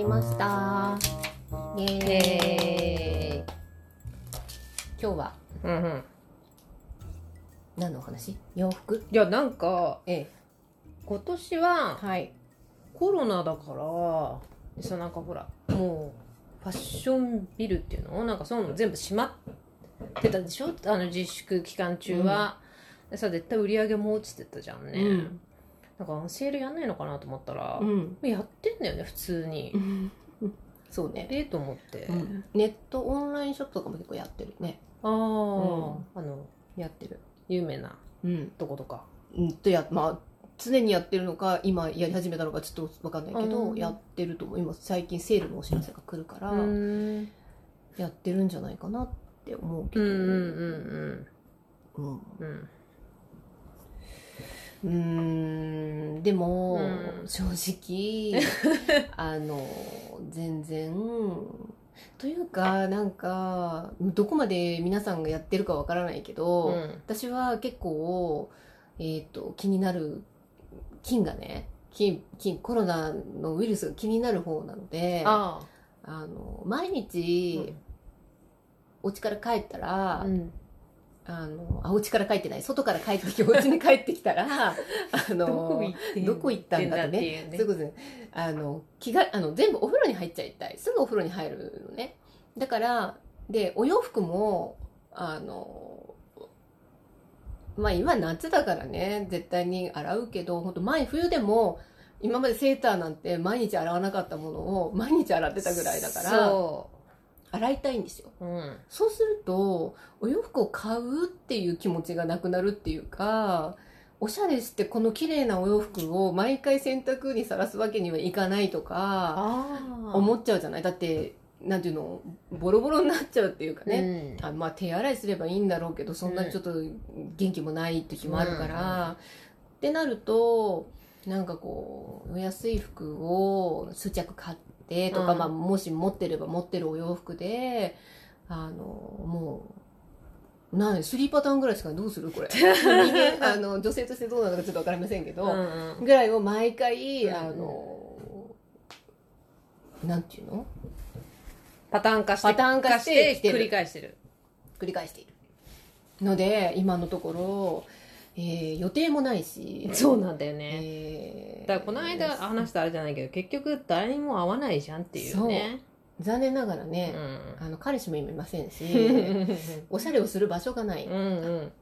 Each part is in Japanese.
りました。イエーイ。え今日は？ー、うんうん。何のお話？洋服？いやなんかええ。今年ははい。コロナだからでさなんかほらもうファッションビルっていうの？なんかそういうの全部閉まってたでしょ？あの自粛期間中は、でさ絶対売り上げも落ちてたじゃんね、うんなんかセールやんないのかなと思ったら、ん。やってんだよね普通に、そうね、ええと思って、ネットオンラインショップとかも結構やってるね。ああ、ん。あのやってる。有名なうん。とことか。うん。とやまあ常にやってるのか今やり始めたのかちょっと分かんないけど、うん。やってると思う。今最近セールのお知らせが来るから、うん。やってるんじゃないかなって思うけど。うんうんうん。うん。うんうんでも、うん。正直 あの全然というかなんかどこまで皆さんがやってるかわからないけど、うん。私は結構、えー、と気になる菌がね菌菌コロナのウイルスが気になる方なのでああ。の毎あ、日、お家から帰ったら、うんあのあお家から帰ってない。外から帰ってきて お家に帰ってきたらあのどこ行ったんだってね。そういうことね。あの着があの全部お風呂に入っちゃいたい。すぐお風呂に入るのね。だからでお洋服もあのまあ今夏だからね。絶対に洗うけど本当前冬でも今までセーターなんて毎日洗わなかったものを毎日洗ってたぐらいだからそ洗いたいんですよ。う、うん、そうするとお洋服を買うっていう気持ちがなくなるっていうかおしゃれしてこの綺麗なお洋服を毎回洗濯にさらすわけにはいかないとか思っちゃうじゃない？だってなんていうの？ボロボロになっちゃうっていうかね、ね、あまあ手洗いすればいいんだろうけどそんなにちょっと元気もない時もあるから、ってなるとなんかこうお安い服を数着買ってとか、うん。まあ、もし持ってれば持ってるお洋服であのもう何3パターンぐらいしかどうするこれ。あの女性としてどうなのかちょっと分かりませんけど、うんうん。ぐらいを毎回、うんあのなんていうの？パターン化してパターン化して繰り返してる。繰り返している。ので今のところ、えー予定もないし。そうなんだよね、えー。だからこの間話したあれじゃないけど結局誰にも会わないじゃんっていうね。残念ながらね、うあの彼氏もいませんしん おしゃれをする場所がない、うんうん。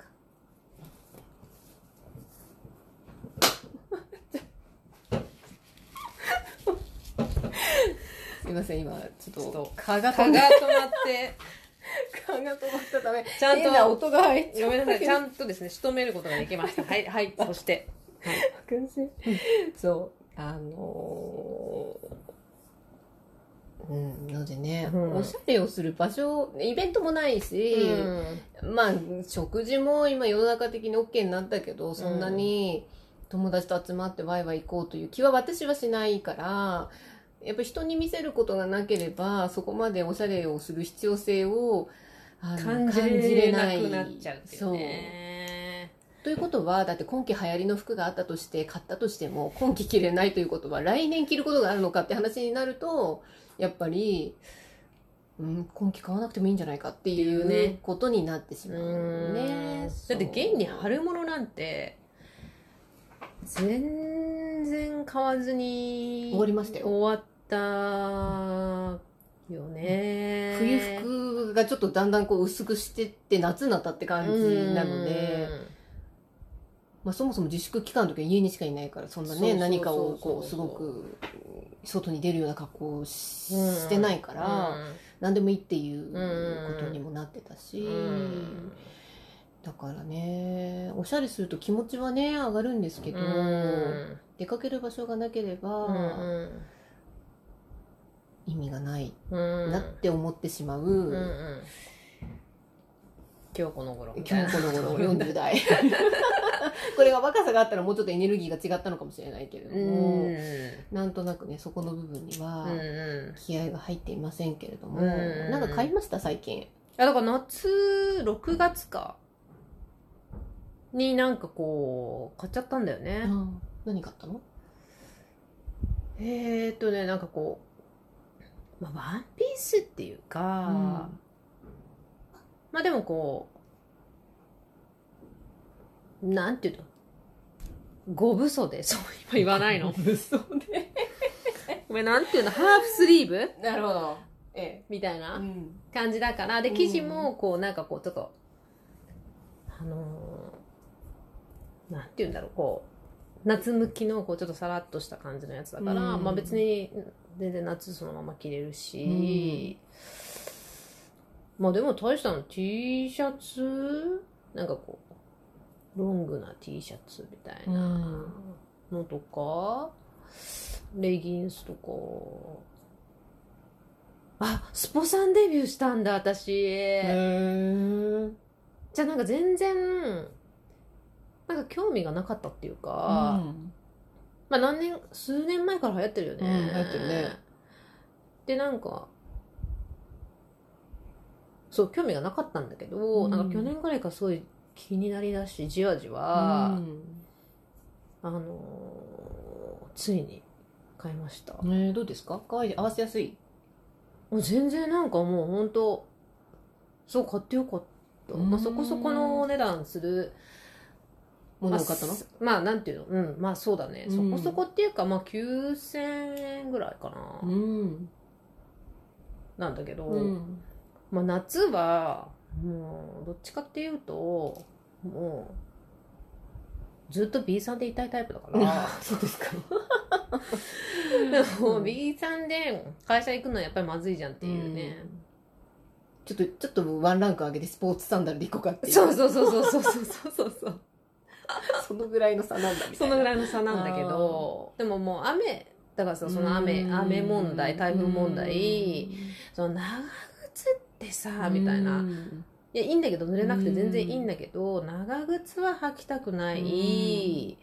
すいません今ちょっと蚊が止まって蚊が止まったためちゃんと音が入っちゃう。ごめんなさい。ちゃんとですね仕留めることができました。はいはい。そして。そう。あのーうんのでね、うん。おしゃれをする場所イベントもないし、まあ食事も今世の中的に OK になったけどそんなに友達と集まってワイワイ行こうという気は私はしないからやっぱ人に見せることがなければそこまでおしゃれをする必要性を感じれなくなっちゃうっていうね。そう。ということはだって今季流行りの服があったとして買ったとしても今季着れないということは来年着ることがあるのかって話になるとやっぱり、うん、今季買わなくてもいいんじゃないかっていうね。うことになってしまううん。ね。だって現に春物なんて全然買わずに終わりましたよ。終わったよね。冬服がちょっとだんだんこう薄くしてって夏になったって感じなので、まあ、そもそも自粛期間の時は家にしかいないからそんなね何かをこうすごく外に出るような格好をし,、してないから、何でもいいっていうことにもなってたし、うんだからねおしゃれすると気持ちはね上がるんですけど、うん。出かける場所がなければ、うん意味がないうん。なって思ってしまう、うんうん。今日この頃今な。日この頃 40代。これが若さがあったらもうちょっとエネルギーが違ったのかもしれないけれどうも、ん。なんとなくねそこの部分にはうんうん。気合が入っていませんけれども、うんなんか買いました最近。あだから夏6月かになんかこう買っちゃったんだよね、何買ったの？えーっとねなんかこうまあ、ワンピースっていうか、まあでもこうなんていうの？五分袖そう今言わないの。物騒で。ごめんなんていうの？ハーフスリーブ？なるほど。えみたいえな感じだから。でうん。生地もこうなんかこうちょっとあのーなんて言うんだろうこう夏向きのこうちょっとさらっとした感じのやつだから、うん。まあ別に全然夏そのまま着れるし、まあでも大したの T シャツ？なんかこうロングな T シャツみたいなのとか、レギンスとか。あスポさんデビューしたんだ私、じゃあなんか全然なんか興味がなかったっていうか、まあ何年数年前から流行ってるよね、うん流行ってるね。でなんかそう興味がなかったんだけど、うん。なんか去年ぐらいからすごい気になりだしじわじわ、うん。あのーついに買いました、えーどうですか？可愛い合わせやすい？もう全然なんかもう本当そう買ってよかった、うん。まあ、そこそこのお値段するもったのまあなんていうの？うんまあそうだね、うん。そこそこっていうかまあ9000円ぐらいかな、ん。なんだけど、うん。まあ夏はもうどっちかっていうともうずっと B さんでいたいタイプだから。そうですか。でも B さんで会社行くのはやっぱりまずいじゃんっていうね、ちょっとちょっとワンランク上げてスポーツサンダルでいこうかってそう。そうそうそうそうそうそうそう そのぐらいの差なんだみたそいな。のぐらいの差なんだけど。でももう雨だからさその雨うん。雨問題台風問題その長靴ってさみたいな。うんいやいいんだけど濡れなくて全然いいんだけど長靴は履きたくない。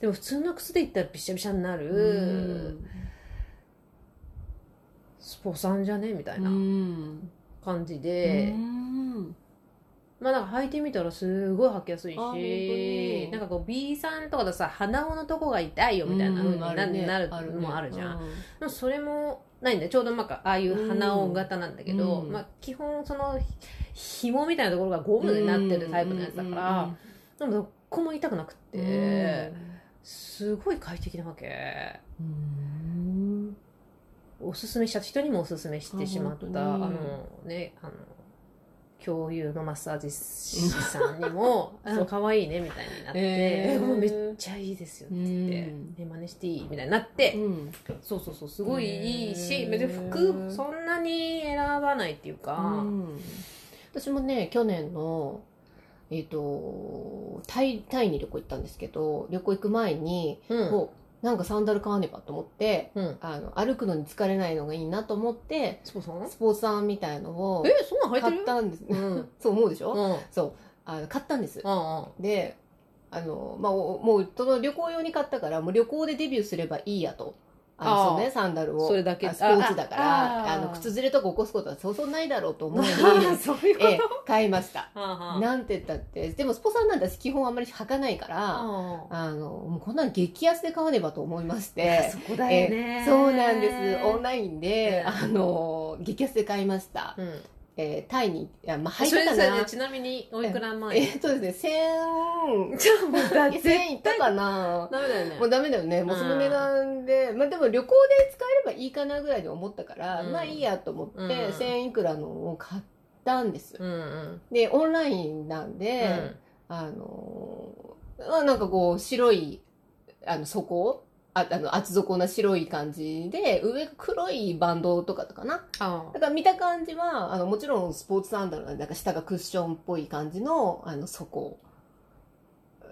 でも普通の靴でいったらびしゃびしゃになる。スポさんじゃね？みたいなうん。感じで。うんまあなんか履いてみたらすごい履きやすいしに。なんかこう B さんとかだとさ鼻緒のとこが痛いよみたいな風にな,、ね。なるのもあるじゃん、でもそれもないんだよちょうどなんかああいう鼻緒型なんだけど、うん。まあ、基本そのひ紐みたいなところがゴムになってるタイプのやつだから、でもどこも痛くなくて、すごい快適なわけ。うん。おすすめした。人にもおすすめしてしまったあのねあの共有のマッサージ師さんにも「あの可愛いね」みたいになって「へー。えもうめっちゃいいですよ」って。言ってうん「え真似していい?」みたいになって、うん。そうそうそうすごいいいし別に服そんなに選ばないっていうか、うん。私もね去年のえっ、とタイタイに旅行行ったんですけど旅行行く前に、うん。もうなんかサンダル買わねばと思ってうん、あの歩くのに疲れないのがいいなと思ってスポーツさん？みたいのをえそんなん買る？ったんです、うん。そう思うでしょ、うん。そう。あの買ったんです、うん。であの、まあ、おもうその旅行用に買ったからもう旅行でデビューすればいいやとあそうねサンダルを。それだけ。あスポーツだからあの靴ずれとか起こすことはそうそうないだろうと思い そういうこと、ええ買いました。なんて言ったってでもスポさんなんて私基本あんまり履かないからああのもうこんなの激安で買わねばと思いまして。そこだよね、そうなんです。オンラインで、うんあの激安で買いました、うんえータイにいやまあ履いそれてたなそれでちなみにおいくら前えーっとですね1000じゃあもうだ1000いったかな。ダメだよね。もうダメだよね。もうその値段で、まあでも旅行で使えればいいかなぐらいに思ったから、うん。まあいいやと思って、うん。1000いくらのを買ったんです。うんうん。で、オンラインなんで、あのーまあなんかこう白い、あの底ああの厚底な白い感じで、上が黒いバンドとかかな。あだから見た感じは、あのもちろんスポーツサンダルなんで、なんか下がクッションっぽい感じの、あの底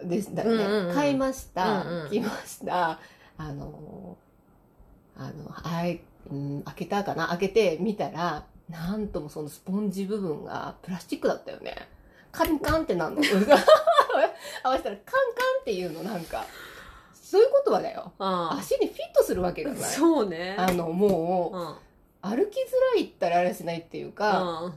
ですだよね。うんうんうん買いました。うんうん来ました。あのー、あの、はい、うん、開けたかな開けてみたら、なんともそのスポンジ部分がプラスチックだったよね。カンカンってなんの？合わせたらカンカンっていうのなんか、そういうことはだよ。あ足にフィットするわけがない。そうね。あの、もう、うん。歩きづらいったらあれしないっていうか、うん。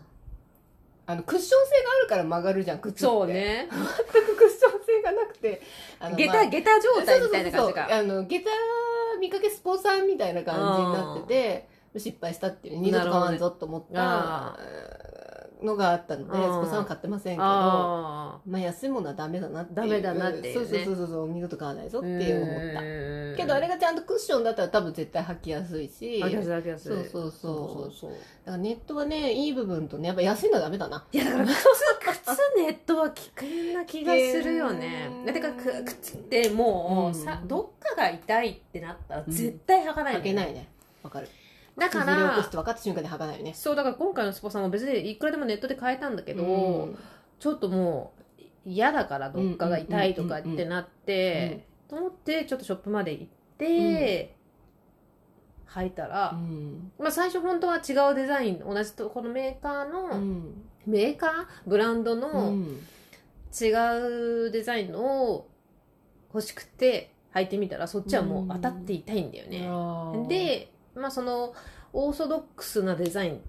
あのクッション性があるから曲がるじゃん靴って。そうね。全くクッション性がなくて。あの下まあ駄下駄状態みたいな感じかあの下駄見かけスポーツさんみたいな感じになってて失敗したっていう。二度と買わんぞと思った。あのがあったので、うんそこさんは買ってませんけど、あまあ安いものはダメだなって。ダメだなっていうねそうそうそうそう、二度と買わないぞっあて思った。たけどあれがちゃんとクッションだったら多分絶対履きやすいし、あ、だかきやすい、履きやすい。そうそうそうそうらネットはね、いい部分とね、やっぱ安いのはダメだな。いやだから靴靴ネットは危険な気がするよねだからく靴ってもう、うんさどっかが痛いってなったら絶対履かないよ履けないね。わかる。だか崩れ起こすらって分かった瞬間に履かないよね。そうだから今回のスポさんも別にいくらでもネットで買えたんだけど、うん。ちょっともう嫌だからどっかが痛いとかってなって、と思ってちょっとショップまで行って、履いたら、うん。まあ、最初本当は違うデザイン同じとこのメーカーの、うん。メーカー？ブランドうのん。違うデザインのを欲しくて履いてみたらそっちはもう当たって痛いんだよね、で、まあ、そのオーソドックスなデザイ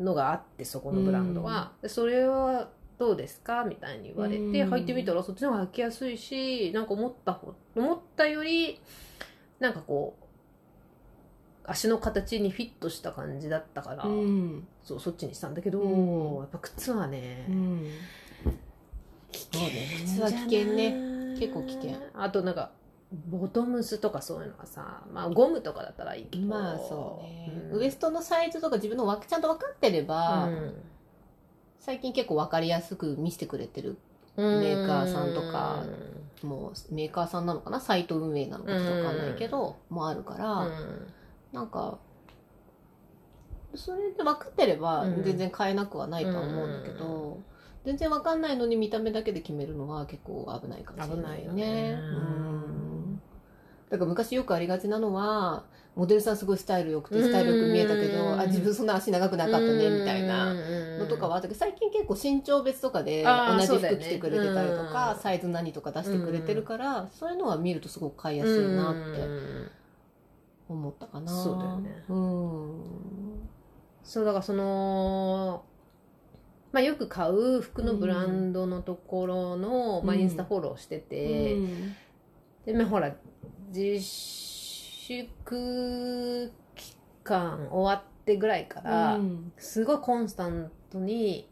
ンのがあってそこのブランドは、でそれはどうですか？みたいに言われてうん。履いてみたらそっちの方が履きやすいしなんか思ったほ思ったよりなんかこう足の形にフィットした感じだったから、うん。そうそっちにしたんだけど、うん。やっぱ靴はね、うん。危そうね靴は危険ね。結構危険。あとなんかボトムスとかそういうのはさまあゴムとかだったらいいけど。まあそうね、うん。ウエストのサイズとか自分のわちゃんと分かってれば、うん。最近結構分かりやすく見せてくれてるメーカーさんとかもうメーカーさんなのかな？サイト運営なのかちょっと分かんないけど、もあるから、うん。なんかそれで分かってればうん。全然買えなくはないとは思うんだけど、全然分かんないのに見た目だけで決めるのは結構危ないかもしれないよね。危ないよね。うんだから昔よくありがちなのはモデルさんすごいスタイル良くてスタイル良く見えたけうんどあ自分そんな足長くなかったねみたいなのとかはあったけど最近結構身長別とかで同じ服着てくれてたりとか、うん。サイズ何とか出してくれてるから、そういうのは見るとすごく買いやすいなってうん思ったかな。そうだよね。うん。そうだからそのまあよく買う服のブランドのところの、まあ、うんインスタフォローしてて、うん。でまあほら自粛期間終わってぐらいから、うん。すごいコンスタントに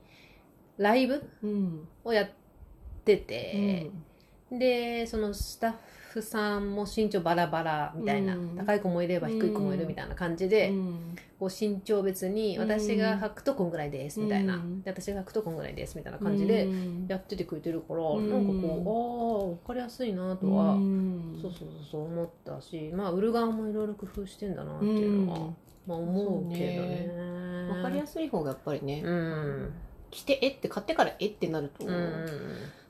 ライブうんをやってて、でそのスタッフさんも身長バラバラみたいな、うん。高い子もいれば低い子もいるみたいな感じで、うん。こう身長別にうん私が履くとこんぐらいですみたいな、うん。で私が履くとこんぐらいですみたいな感じでうん。やっててくれてるから、うん。なんかこうああ分かりやすいなとは、うん。そうそうそう思ったしまあ売る側もいろいろ工夫してんだなっていうのは、うん。まあ、思うけどね。わかりやすい方がやっぱりね、うん。着てえって買ってからえってなると、うん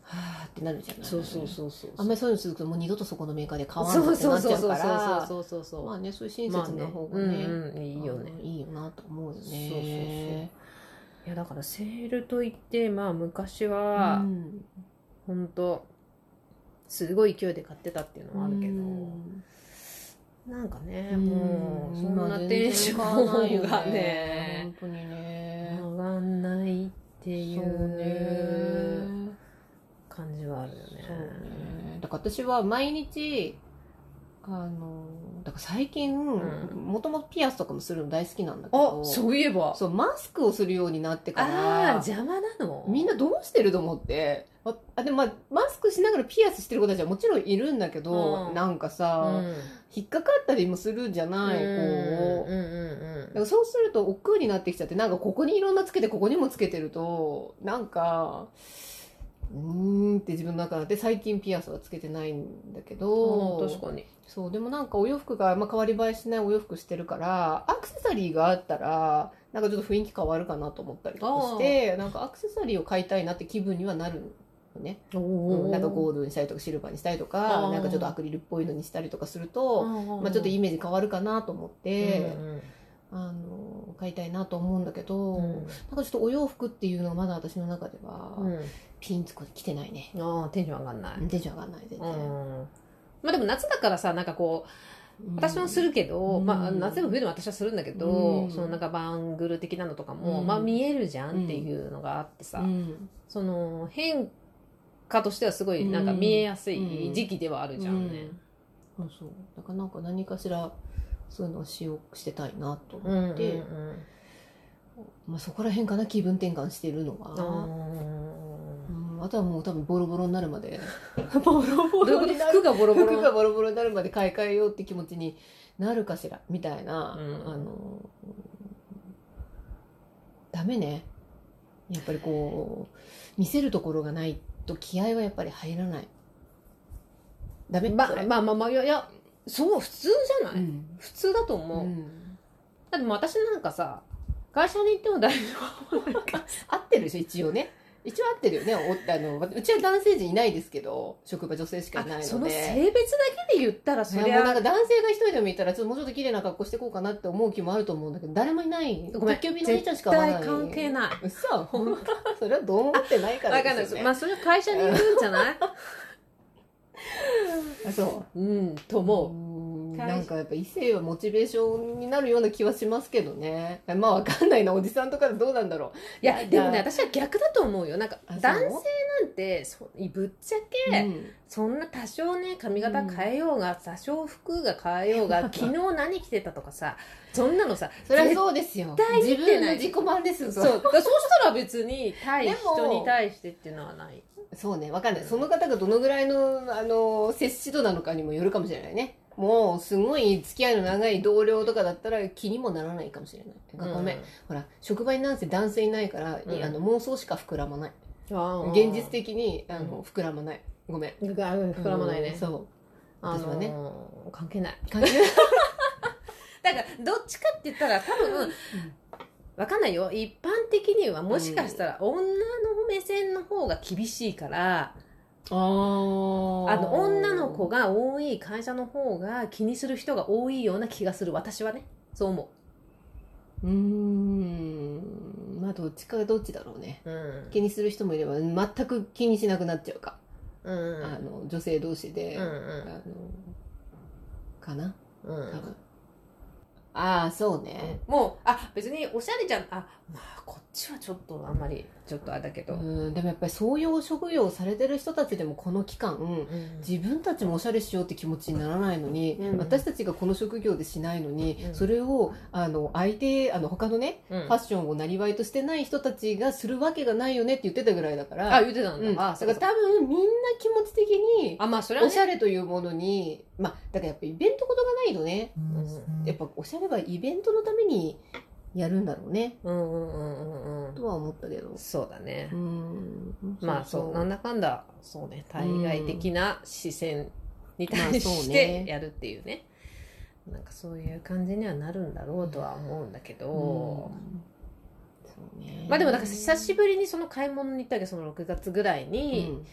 はあってなるじゃない。そうそうそうそうあんまりそういうのするともう二度とそこのメーカーで買わんそうぞってなっちゃうそうそうそうからそうそうそう。まあねそういう親切な方がね,、まあね。うんうんいいよねうんいいよなと思うよね。そうそうそう。いやだからセールといってまあ昔はうん。本当すごい勢いで買ってたっていうのはあるけど、うん。なんかね、うん。もうそんな今テンションがね本当にね。上がんないっていそううね感じはあるよね。だから私は毎日あのだから最近ん。もともとピアスとかもするの大好きなんだけどあそういえば。そうマスクをするようになってかああら邪魔なの。みんなどうしてると思って？ああでも、まあ、マスクしながらピアスしてる子たちはもちろんいるんだけど、うん。なんかうさ、ん。引っかかったりもするんじゃない、うんこう、うんうん。だからそうすると億劫になってきちゃってなんかここにいろんなつけてここにもつけてるとなんかうーんって自分の中で最近ピアスはつけてないんだけうどん確かに。そうでもなんかお洋服が、まあ、変わり映えしないお洋服してるからアクセサリーがあったらなんかちょっと雰囲気変わるかなと思ったりとかしてなんかアクセサリーを買いたいなって気分にはなるのね、うんなんかゴールドにしたりとかシルバーにしたりとかなんかちょっとアクリルっぽいのにしたりとかすると、ままあ、ちょっとイメージ変わるかなと思って。うんうんあの買いたいなと思うんだけど、うん。なんかちょっとお洋服っていうのがまだ私の中ではうん。ピンとこ来てないね、ああテンション上がんない、テンション上がんない全う然、ん。まあでも夏だからさなんかこううん私もするけど、うん。まあ夏でも冬でも私はするんだけど、うん。そのなんかバングル的なのとかも、うん。まあ見えるじゃんっていうのがあってさ、うん。その変化としてはすごいなんか見えやすい時期ではあるじゃんね、そう。だからなんか何かしらそういうのをしようしてたいなとうんうん思って、まあ、そこら辺かな気分転換してるのは、うん、あとはもう多分ボロボロになるまで。ボロボどういうこと服がボロボロ。服がボロボロになるまで買い替えようって気持ちになるかしらみたいな、うん。あのダメね。やっぱりこう見せるところがないと気合はやっぱり入らない。ダメまそれまあまあまあいやそう普通じゃない、うん。普通だと思う、うん。だって私なんかさ会社に行っても大丈合ってるでしょ？一応ね。一応合ってるよね。おあのうちは男性陣いないですけど職場女性しかいないので。夫その性別だけで言ったらそりゃいやもうなんか男性が一人でもいたらちょっともうちょっと綺麗な格好していこうかなって思う気もあると思うんだけど誰もいない。ごめんの兄ちゃんしか絶会わない。対関係ない。嘘？それはどう思ってないからわかんない。ですよねまあそれは会社によるんじゃない？あ そう。うんと思うう。なんかやっぱ異性はモチベーションになるような気はしますけどね。まあわかんないなおじさんとかどうなんだろいやでもね私は逆だと思うよ。なんか男性なんてそぶっちゃう、け、うん。そんな多少ね髪型変えようが、多少服が変えようが 昨日何着てたとかさそんなのさそれはそうですよ。対見自分の自己満ですよそうそしたら別に 対人に対してっていうのはない。そうね、わかんない。その方がどのぐらいの、あの、接し度なのかにもよるかもしれないね。もう、すごい付き合いの長い同僚とかだったら気にもならないかもしれない。ごめん。ほら、職場になんせ男性いないから、うんあの妄想しか膨らまない。うん現実的に、あうの、膨らまない。ごめん。うん膨らまないね、うんそう。あの私はね関係ない関係 だからどっちかって言ったら多分わかんないよ一般的にはもしかしたら女の目線の方が厳しいから、あの女の子が多い会社の方が気にする人が多いような気がする私はねそう思うーん。まあ、どっちかがどっちだろうね。ううん気にする人もいれば、全く気にしなくなっちゃうか。うんあの、女性同士で。うんあの、かな？うんうん多分。ああ、そうね。もうあ別におしゃれじゃんあまあこっちはちょっとあんまりちょっとあれだけど、うん、でもやっぱりそういう職業をされてる人たちでもこの期間、うん。自分たちもおしゃれしようって気持ちにならないのに、うん。私たちがこの職業でしないのに、うん。それをあの相手あの他のね、うん。ファッションをなりわいとしてない人たちがするわけがないよねって言ってたぐらいだからあ言ってたんだ、うん、だあそうかか。ら多分みんな気持ち的にあまあそれはね。おしゃれというものにまあだからやっぱイベントことがないとね。うん。やっぱおしゃれはイベントのためにやるんだろうね。うんうんうんうんうん。とは思ったけど。そうだね、うん。まあそうなんだかんだそうね。対外的な視線に対しね。てやるっていうね,、なんかそういう感じにはなるんだろうとは思うんだけど、うん。そうね。まあでもなんか久しぶりにその買い物に行ったけどその6月ぐらいにうん。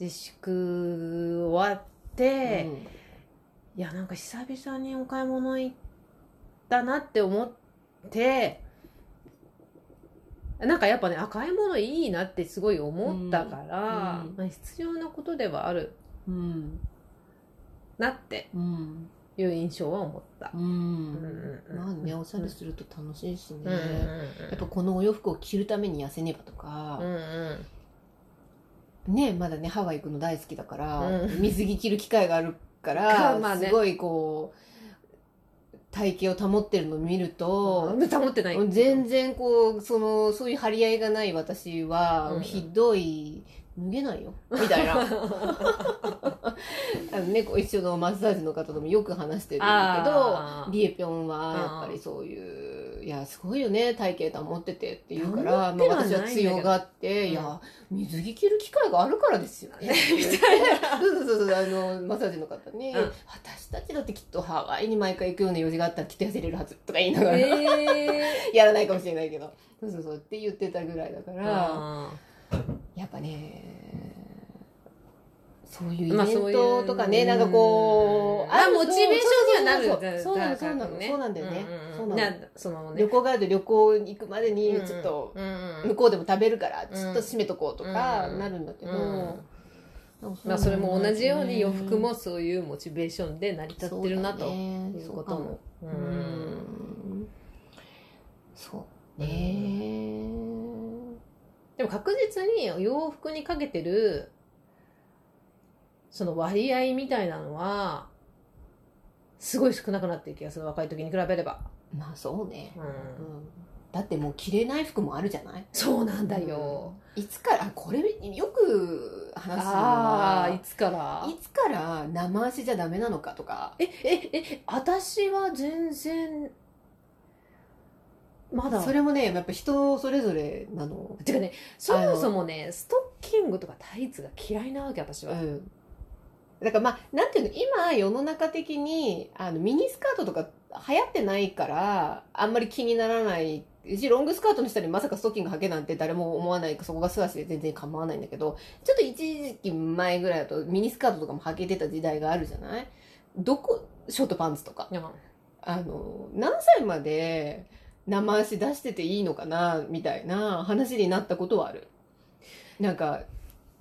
自粛終わって、うん。いやなんか久々にお買い物行ったなって思ってなんかやっぱねあ買い物いいなってすごい思ったから、うん。うんまあ、必要なことではあるうん。なってうんいう印象は思った。うん。うん。まあねおしゃれすると楽しいしね、うんうんうん。やっぱこのお洋服を着るために痩せねばとかう、んうん。ねまだねハワイ行くの大好きだから、うん。水着着る機会があるから、まあね。すごいこう体型を保ってるのを見ると、保ってない。全然こうそのそういう張り合いがない私は、うん。ひどい脱げないよ。みたいな。あのね一緒のマッサージの方ともよく話してるんだけどリエピョンはやっぱりそういういやすごいよね体型保っててって言うから、まあ、私は強がって、うん。いや水着着る機会があるからですよね。みたいな。そうそうそうあのマッサージの方に、うん。私たちだってきっとハワイに毎回行くような用事があったら着て痩せれるはずとか言いながら、え やらないかもしれないけど。そうそうそうって言ってたぐらいだから、あやっぱねそういうイベンまあそういうトとかね、なんかこう、まあモチベーションにはなる。そうなのそうなのね。そうなんだよね、そうなの。なそのね。旅行があると旅行に行くまでにちょっと向こうでも食べるからちょっと締めとこうとかうんなるんだけど、まあそれも同じように洋服もそそういうモチベーションで成り立ってるなということも。うん。そうね。でも確実に洋服にかけてるその割合みたいなのはすごい少なくなってる気がする若い時に比べれば、まあそうね、うん。うん。だってもう着れない服もあるじゃない？そうなんだよ、いつからこれよく話すのああいはつから？いつから生足じゃダメなのかとか。えええ私は全然まだ。それもねやっぱ人それぞれなの。てかねそもそもねストッキングとかタイツが嫌いなわけ私は、うんだからまあなんていうの今世の中的にあのミニスカートとか流行ってないからあんまり気にならない。しロングスカートの下にまさかストッキング履けなんて誰も思わない。かそこが素足で全然構わないんだけどちょっと一時期前ぐらいだとミニスカートとかも履けてた時代があるじゃない？どこ？ショートパンツとか。あの何歳まで生足出してていいのかな？みたいな話になったことはある。なんか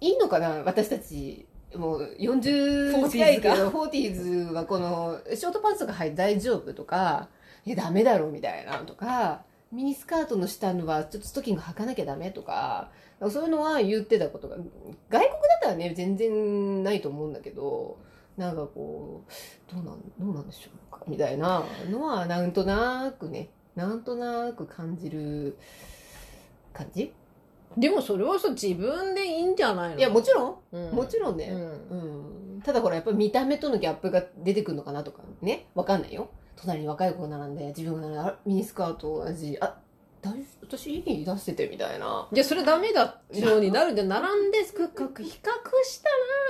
いいのかな？私たちもう40近いけどフォーティーズはこのショートパンツとか履い大丈夫とかいやダメだろみたいなとかミニスカートの下のはちょっとストッキング履かなきゃダメとかそういうのは言ってたことが外国だったらね全然ないと思うんだけどなんかこうどうなんどうなんでしょうかみたいなのはなんとなくねなんとなく感じる感じでもそれはさ自分でいいんじゃないの？いやもちろん、うん。もちろんね、うん。うん、ただほらやっぱり見た目とのギャップが出てくるのかなとかね。わかんないよ。隣に若い子が並んで自分がミニスカート同じあ大私いい出しててみたいな。じゃあそれダメだしょうになるんじゃ並んでくく比較し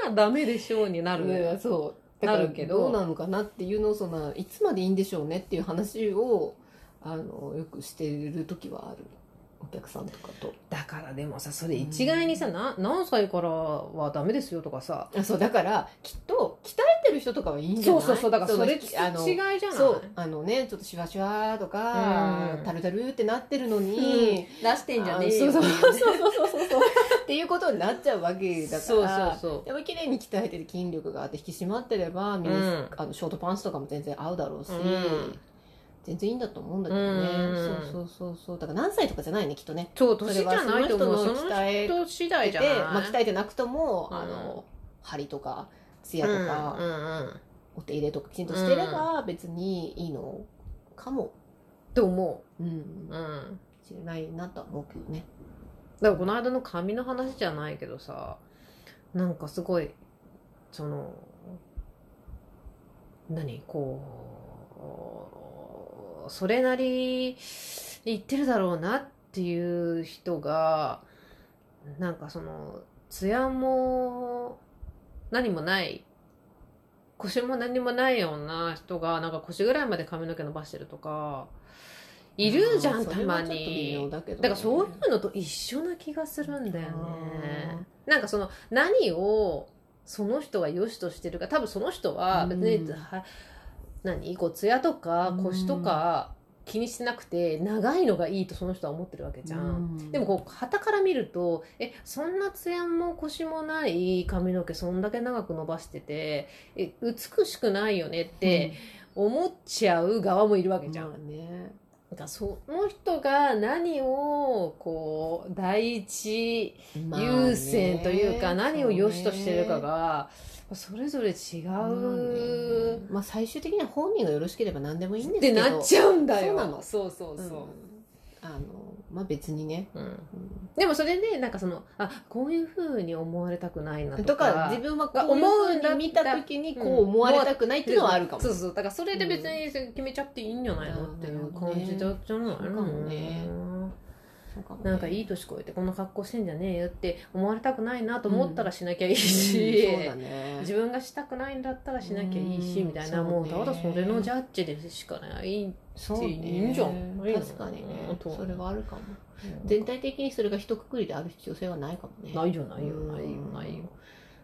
たらダメでしょうになる、ねそう。なるけど。どうなのかなっていうのをそのいつまでいいんでしょうねっていう話をあのよくしてる時はあるお客さんとかと。だからでもさそれ一概にさ、な何歳からはダメですよとかさ。あそうだからきっと鍛えてる人とかはいいんじゃない？そうそうそうだからそれあの違いじゃない？そうあのねちょっとシワシワとか、うん。タルタルってなってるのに、出してんじゃねえよあそうそうそうそうそうそう っていうことになっちゃうわけだからそうそうそう。やっぱり綺麗に鍛えてる筋力があって引き締まってればミうんあのショートパンツとかも全然合うだろうし、うん全然いいんだと思うんだけどね、うん。そうそうそうそう。だから何歳とかじゃないねきっとね。そう年じゃないと思う。その人次第。じゃない。で、まあ、鍛えてなくとも、うん。あの張りとかツヤとか、うんうんうんお手入れとかきちんとしてれば別にいいのかも、と思う。んう、うん、しれないなとは思うけどね。だからこの間の髪の話じゃないけどさなんかすごいその何こうそれなりに言ってるだろうなっていう人がなんかその艶も何もない腰も何もないような人がなんか腰ぐらいまで髪の毛伸ばしてるとかいるじゃんたまに。だけどだからそういうのと一緒な気がするんだよあね。なんかその何をその人が良しとしてるか多分その人は別に、うんは何？こう艶とか腰とか気にしてなくて長いのがいいとその人は思ってるわけじゃん。でもこう旗から見るとえそんな艶も腰もない髪の毛そんだけ長く伸ばしててえ美しくないよねって思っちゃう側もいるわけじゃん。まあね。なんかその人が何をこう第一優先というか何を良しとしてるかがそれぞれ違う、まあ最終的には本人がよろしければ何でもいいんですってけどなっちゃうんだよ。そうなの。そうそうそう、うん。あのまあ別にね、うん。うでもそれでなんかそのあこういうふうに思われたくないなとん、か自分はこう思いうに見た時にこう思われたくないっていうのはあるかも、そうそう。だからそれで別に決めちゃっていいんじゃないの、うんっていう感じだじゃないかもねなんかいい年越えてこんな格好してんじゃねえよって思われたくないなと思ったらしなきゃいいうんし、そうだね。自分がしたくないんだったらしなきゃいいし、うんみたいなそうねもうただそれのジャッジでしかない、そうっていいんじゃん確かにね。うんそれはあるかも。全体的にそれが一括りである必要性はないかもね。ないよないよ。うん。ないよ。ないよ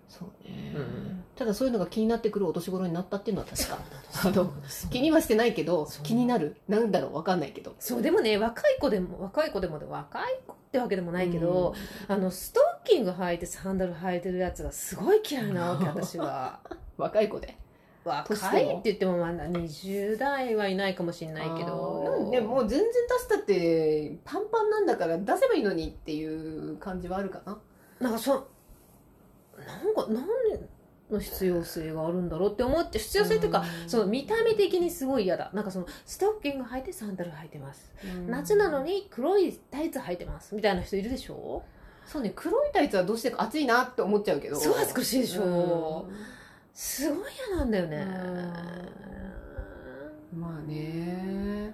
そうね、うん。ただそういうのが気になってくるお年頃になったっていうのは確か。あの気にはしてないけど気になるなんだろうわかんないけど。そうでもね若い子でも若い子でも若い子ってわけでもないけど、あのストッキング履いてサンダル履いてるやつがすごい嫌いなわけ 私は。若い子で。若いって言ってもまだ20代はいないかもしれないけあどーでももう全然出したってパンパンなんだから出せばいいのにっていう感じはあるかな。なんかそなんかなんの必要性があるんだろうって思って必要性というか、その見た目的にすごい嫌だ。なんかそのストッキング履いてサンダル履いてます、うん。夏なのに黒いタイツ履いてます。みたいな人いるでしょ？そうね黒いタイツはどうしてか暑いなって思っちゃうけど。そう恥ずかしいでしょ。うん。すごい嫌なんだよね。まあね。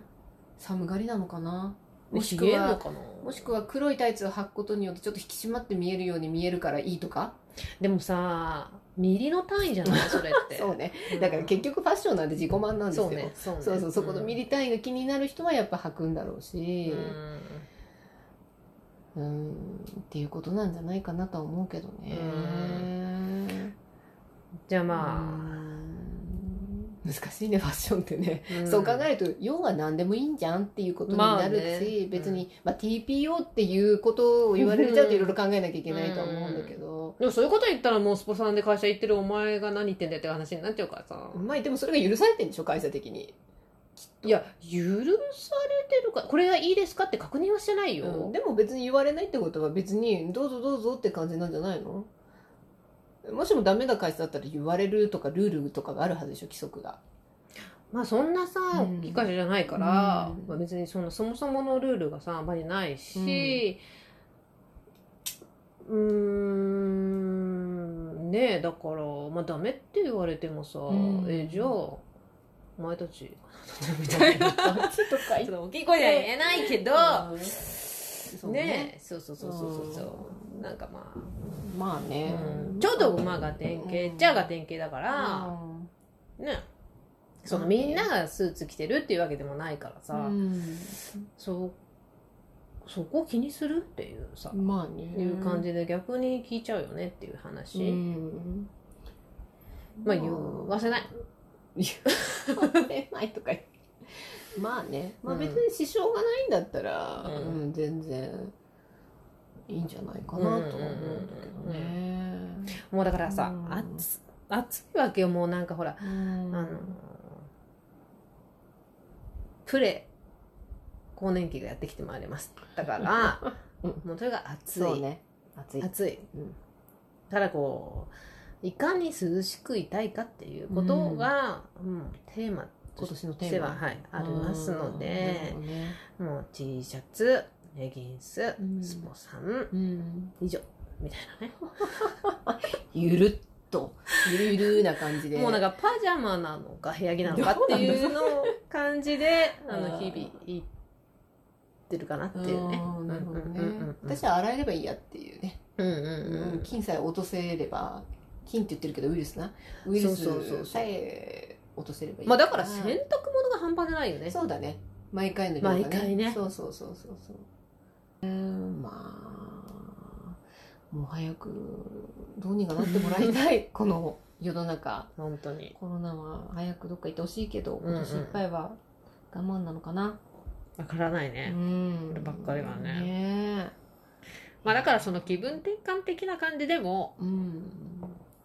寒がりなのかな？もしひくはげんのかな？もしくは黒いタイツを履くことによってちょっと引き締まって見えるように見えるからいいとか？でもさミリの単位じゃない？それって。そうね。だから結局ファッションなんて自己満なんですよ。そうねそうね。そうそうそこのミリリ単位が気になる人はやっぱ履くんだろうし。うん。っていうことなんじゃないかなとは思うけどね。じゃあまま難しいね ファッションってね。あ、ん。そう考えると要は何でもいいんじゃんっていうことになるし、まあね。別に、まあ、TPO っていうことを言われちゃうといろいろ考えなきゃいけないとは思うんだけど、でもそういうこと言ったらもうスポさんで会社行ってるお前が何言ってんだよって話になっちゃうからさ、まあでもそれが許されてるんでしょ会社的に、いや許されてるかこれがいいですかって確認はしてないよ、うん。でも別に言われないってことは別にどうぞどうぞって感じなんじゃないの？もしもダメな会社だったら言われるとかルールとかがあるはずでしょ規則が。まあそんなさうん。大きい会社じゃないから、うん。まあ、別にそのそもそものルールがさあんまりないしうーんねえだからまあダメって言われてもさ、ん。えじゃあお前たち みたいなと？か大きい声では言えないけど、そうね。えそうそうそうそうそう。そうなんかまあ、まあね、うん。ちょうど馬が典型っちゃが典型だから、ね。そのみんながスーツ着てるっていうわけでもないからさ、うん。そうそこを気にするっていうさ、まあね。いう感じで逆に聞いちゃうよねっていう話、うん。まあ言わせない。言わせないとか言ってまあね、まあ、うん別に支障がないんだったら、ううんん全然いいんじゃないかなとは思うんだけどね。もうだからさ、うん。暑暑いわけよもうなんかほら、うん。あのプレ更年期がやってきてまいりますだから、うん。もうそれが暑い、ね。暑い。暑い、うん。ただこういかに涼しくいたいかっていうことが、うんテーマ今年のテーマ。は、はい、ありますのでね。もう T シャツレギンス、うん。スポさんうん。以上。みたいなね。ゆるっと。ゆるゆるな感じで。もうなんかパジャマなのか部屋着なのかっていうの感じであの日々いってるかなっていうね。うんなるほどね。うんうん私は洗えればいいやっていうね。うんうんううん。ん菌さえ落とせれば菌って言ってるけどウイルスな。ウイルそうそうそうそう。スさえ落とせればいい。まあだから洗濯物が半端じゃないよね。そうだね。毎回の量がね。毎回ね。そうそうそうそうそう。うんまあもう早くどうにかなってもらいたい。この世の中。本当に。コロナは早くどっか行ってほしいけど今年いっぱいは我慢なのかな。わからないうね。んこればっかりはね。ねまあだからその気分転換的な感じでも、うん。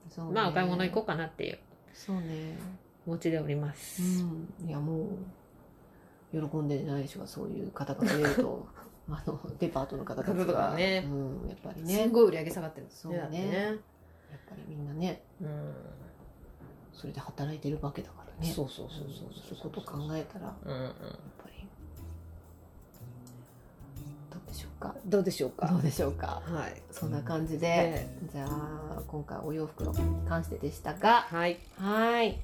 そうね。まあお買い物行こうかなっていう。そうねお家でおります。うん。いやもう喜んでないでしょそういう方が増えると あのデパートの方たち方とがかね。うん、やっぱりね。すんごい売り上げ下がってるんですそうねだってやっぱりみんなね。うん。それで働いてるわけだからね。そうそうそうそうそういうことを考えたらうんうん。ぱりどうでしょうか？どうでしょうか？どうでしょうか？はい。そんな感じで、でじゃあ今回お洋服に関してでしたがはい。はい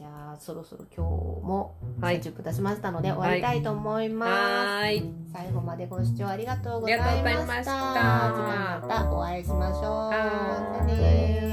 じゃあそろそろ今日もはい30分経ちましたので終わりたいと思います、はーい。最後までご視聴ありがとうございました。ありがとうございました次回またお会いしましょう。はーい